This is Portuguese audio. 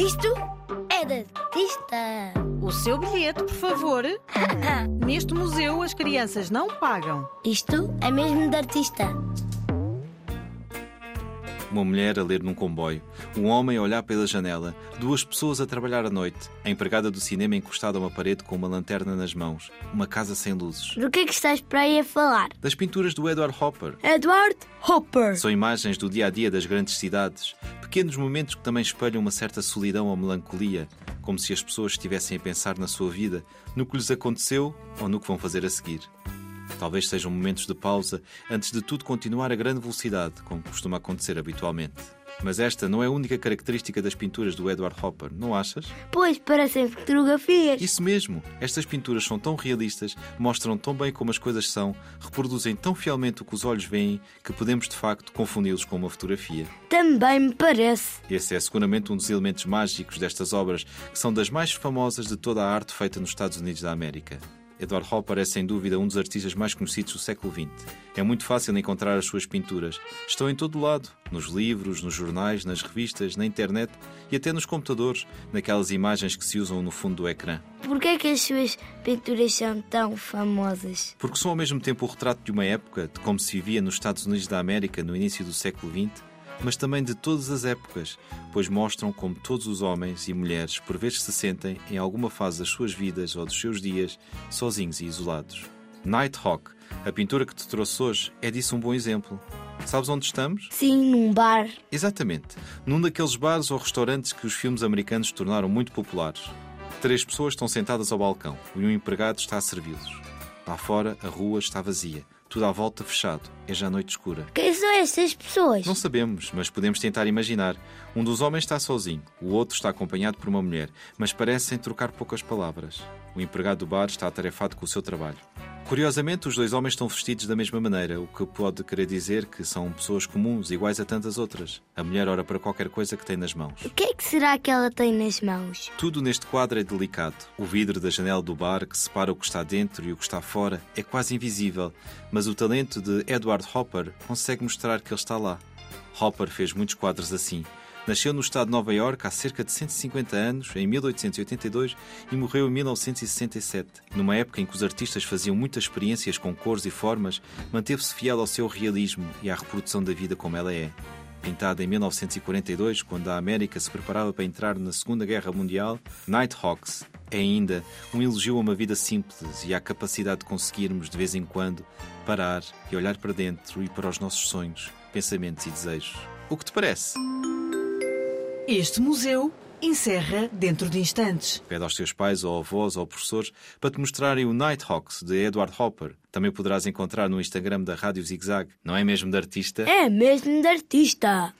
Isto é de artista. O seu bilhete, por favor. Neste museu as crianças não pagam. Isto é mesmo de artista. Uma mulher a ler num comboio, um homem a olhar pela janela, duas pessoas a trabalhar à noite, a empregada do cinema encostada a uma parede com uma lanterna nas mãos, uma casa sem luzes. Do que é que estás para aí a falar? Das pinturas do Edward Hopper. Edward Hopper. São imagens do dia a dia das grandes cidades, pequenos momentos que também espelham uma certa solidão ou melancolia, como se as pessoas estivessem a pensar na sua vida, no que lhes aconteceu ou no que vão fazer a seguir. Talvez sejam momentos de pausa antes de tudo continuar a grande velocidade, como costuma acontecer habitualmente. Mas esta não é a única característica das pinturas do Edward Hopper, não achas? Pois parecem fotografias. Isso mesmo! Estas pinturas são tão realistas, mostram tão bem como as coisas são, reproduzem tão fielmente o que os olhos veem, que podemos de facto confundi-los com uma fotografia. Também me parece. Esse é seguramente um dos elementos mágicos destas obras, que são das mais famosas de toda a arte feita nos Estados Unidos da América. Edward Hopper é sem dúvida um dos artistas mais conhecidos do século XX. É muito fácil encontrar as suas pinturas. Estão em todo lado, nos livros, nos jornais, nas revistas, na internet e até nos computadores, naquelas imagens que se usam no fundo do ecrã. Por que é que as suas pinturas são tão famosas? Porque são ao mesmo tempo o retrato de uma época, de como se vivia nos Estados Unidos da América no início do século XX, mas também de todas as épocas, pois mostram como todos os homens e mulheres por vezes se sentem, em alguma fase das suas vidas ou dos seus dias, sozinhos e isolados. Nighthawk, a pintura que te trouxe hoje, é disso um bom exemplo. Sabes onde estamos? Sim, num bar. Exatamente, num daqueles bares ou restaurantes que os filmes americanos tornaram muito populares. Três pessoas estão sentadas ao balcão e um empregado está a servi-los. Lá fora, a rua está vazia. Tudo à volta fechado. É já noite escura. Quem são estas pessoas? Não sabemos, mas podemos tentar imaginar. Um dos homens está sozinho, o outro está acompanhado por uma mulher, mas parecem trocar poucas palavras. O empregado do bar está atarefado com o seu trabalho. Curiosamente, os dois homens estão vestidos da mesma maneira, o que pode querer dizer que são pessoas comuns, iguais a tantas outras. A mulher ora para qualquer coisa que tem nas mãos. O que é que será que ela tem nas mãos? Tudo neste quadro é delicado. O vidro da janela do bar, que separa o que está dentro e o que está fora, é quase invisível, mas o talento de Edward Hopper consegue mostrar que ele está lá. Hopper fez muitos quadros assim. Nasceu no estado de Nova Iorque há cerca de 150 anos, em 1882, e morreu em 1967. Numa época em que os artistas faziam muitas experiências com cores e formas, manteve-se fiel ao seu realismo e à reprodução da vida como ela é. Pintada em 1942, quando a América se preparava para entrar na Segunda Guerra Mundial, Nighthawks é ainda um elogio a uma vida simples e à capacidade de conseguirmos, de vez em quando, parar e olhar para dentro e para os nossos sonhos, pensamentos e desejos. O que te parece? Este museu encerra dentro de instantes. Pede aos teus pais ou avós ou professores para te mostrarem o Nighthawks de Edward Hopper. Também poderás encontrar no Instagram da Rádio Zig Zag. Não é mesmo de artista? É mesmo de artista.